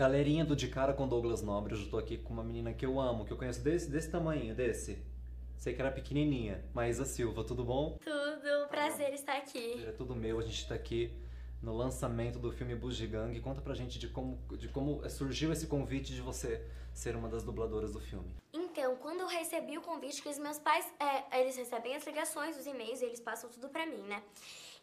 Galerinha do De Cara com Douglas Nobre, eu tô aqui com uma menina que eu amo, que eu conheço desse, desse tamanho, desse. Sei que era pequenininha. Maísa Silva, tudo bom? Tudo, prazer estar aqui. É tudo meu, a gente tá aqui no lançamento do filme Bugigang. Conta pra gente de como, de como surgiu esse convite de você ser uma das dubladoras do filme. Então, quando eu recebi o convite, que os meus pais, é, eles recebem as ligações, os e-mails, e eles passam tudo pra mim, né?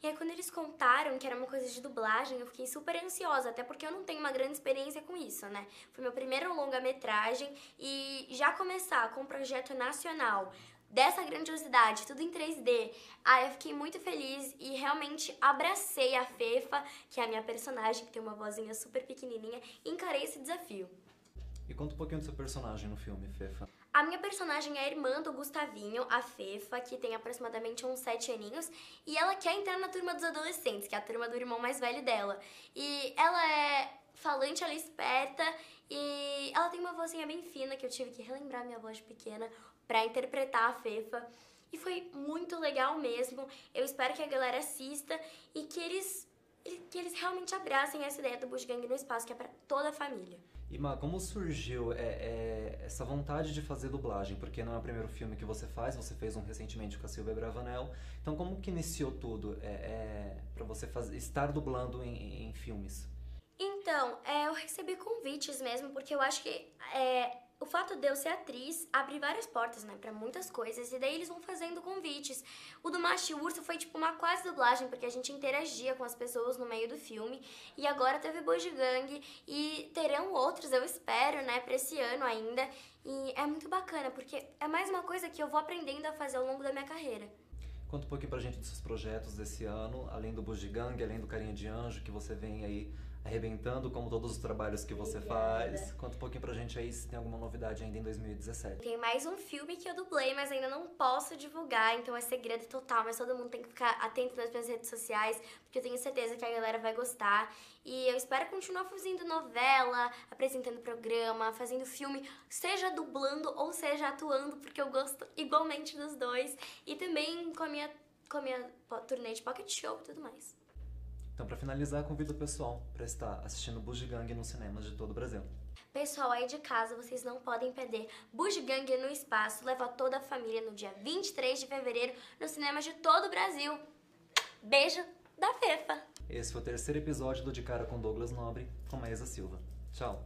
E aí quando eles contaram que era uma coisa de dublagem, eu fiquei super ansiosa, até porque eu não tenho uma grande experiência com isso, né? Foi meu primeiro longa-metragem e já começar com um projeto nacional dessa grandiosidade, tudo em 3D. Ah, eu fiquei muito feliz e realmente abracei a Fefa, que é a minha personagem, que tem uma vozinha super pequenininha, e encarei esse desafio. E conta um pouquinho do seu personagem no filme, Fefa. A minha personagem é a irmã do Gustavinho, a Fefa, que tem aproximadamente uns 7 aninhos, e ela quer entrar na turma dos adolescentes, que é a turma do irmão mais velho dela. E ela é falante, ela é esperta, e ela tem uma vozinha bem fina, que eu tive que relembrar minha voz de pequena para interpretar a Fefa. E foi muito legal mesmo. Eu espero que a galera assista e que eles, que eles realmente abracem essa ideia do Bushgang no espaço, que é para toda a família. E Ma, como surgiu é, é, essa vontade de fazer dublagem? Porque não é o primeiro filme que você faz, você fez um recentemente com a Silvia Bravanel. Então, como que iniciou tudo é, é para você fazer, estar dublando em, em filmes? Então, é, eu recebi convites mesmo, porque eu acho que é, o fato de eu ser atriz abre várias portas, né, para muitas coisas, e daí eles vão fazendo convites. O do Macho Urso foi tipo uma quase dublagem, porque a gente interagia com as pessoas no meio do filme, e agora teve Bojigang, e terão outros, eu espero, né, pra esse ano ainda, e é muito bacana, porque é mais uma coisa que eu vou aprendendo a fazer ao longo da minha carreira. Conta um pouquinho pra gente dos seus projetos desse ano, além do Bugigang, além do Carinha de Anjo, que você vem aí arrebentando como todos os trabalhos que você Obrigada. faz. Conta um pouquinho pra gente aí se tem alguma novidade ainda em 2017. Tem mais um filme que eu dublei, mas ainda não posso divulgar, então é segredo total, mas todo mundo tem que ficar atento nas minhas redes sociais, porque eu tenho certeza que a galera vai gostar. E eu espero continuar fazendo novela, apresentando programa, fazendo filme, seja dublando ou seja atuando, porque eu gosto igualmente dos dois. E também com a minha, com a minha turnê de pocket show e tudo mais. Então, para finalizar, convido o pessoal para estar assistindo Bugigang nos cinemas de todo o Brasil. Pessoal aí de casa, vocês não podem perder Bugigang no Espaço. Leva toda a família no dia 23 de fevereiro nos cinemas de todo o Brasil. Beijo da Fefa! Esse foi o terceiro episódio do De Cara com Douglas Nobre, com Maísa Silva. Tchau!